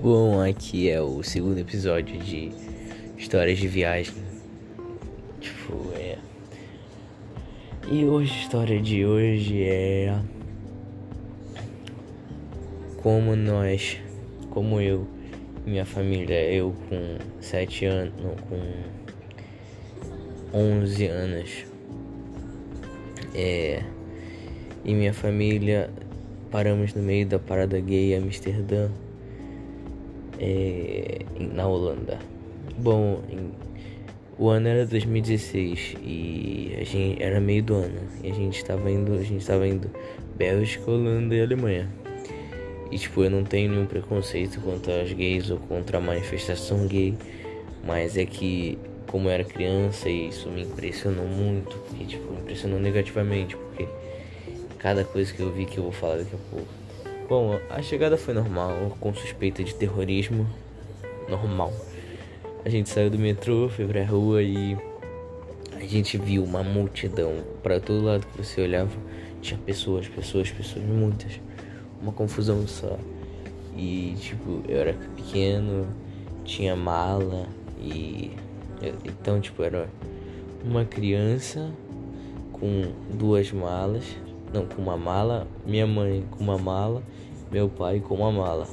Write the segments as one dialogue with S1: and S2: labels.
S1: Bom, aqui é o segundo episódio de Histórias de Viagem. Tipo, é. E hoje, a história de hoje é. Como nós, como eu, minha família, eu com 7 anos, não, com 11 anos, é. E minha família paramos no meio da parada gay Amsterdã é, na Holanda. Bom, em, o ano era 2016 e a gente era meio do ano e a gente estava indo, a gente estava indo Bélgica, Holanda e Alemanha. E tipo, eu não tenho nenhum preconceito contra as gays ou contra a manifestação gay, mas é que como eu era criança e isso me impressionou muito e tipo, me impressionou negativamente, porque cada coisa que eu vi que eu vou falar daqui a pouco Bom, a chegada foi normal, com suspeita de terrorismo. Normal. A gente saiu do metrô, foi pra rua e a gente viu uma multidão. Para todo lado que você olhava, tinha pessoas, pessoas, pessoas, muitas. Uma confusão só. E tipo, eu era pequeno, tinha mala e. Então, tipo, era uma criança com duas malas não, com uma mala, minha mãe com uma mala, meu pai com uma mala.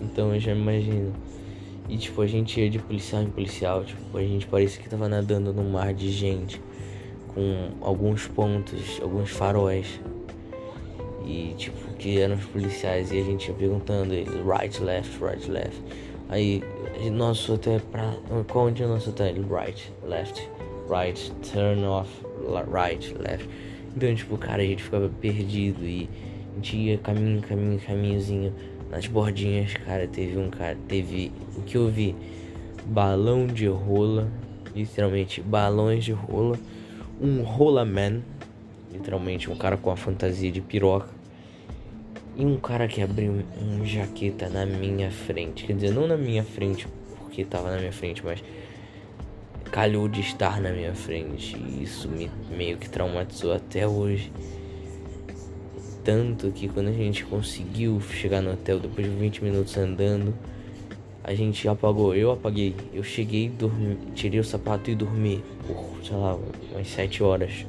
S1: Então eu já imagino. E tipo, a gente ia de policial em policial, tipo, a gente parecia que tava nadando num mar de gente, com alguns pontos, alguns faróis. E tipo, que eram os policiais e a gente ia perguntando eles, right, left, right, left. Aí, nosso hotel é pra. Qual onde é o nosso hotel? Right, left, right, turn off, right, left. Então, tipo, cara, a gente ficava perdido e a gente ia caminho, caminho, caminhozinho nas bordinhas, cara. Teve um cara, teve o que eu vi: balão de rola, literalmente balões de rola, um rola man, literalmente um cara com a fantasia de piroca. E um cara que abriu um jaqueta na minha frente. Quer dizer, não na minha frente, porque tava na minha frente, mas calhou de estar na minha frente. E isso me meio que traumatizou até hoje. Tanto que quando a gente conseguiu chegar no hotel depois de 20 minutos andando, a gente apagou. Eu apaguei. Eu cheguei, dormi, tirei o sapato e dormi por, sei lá, umas 7 horas.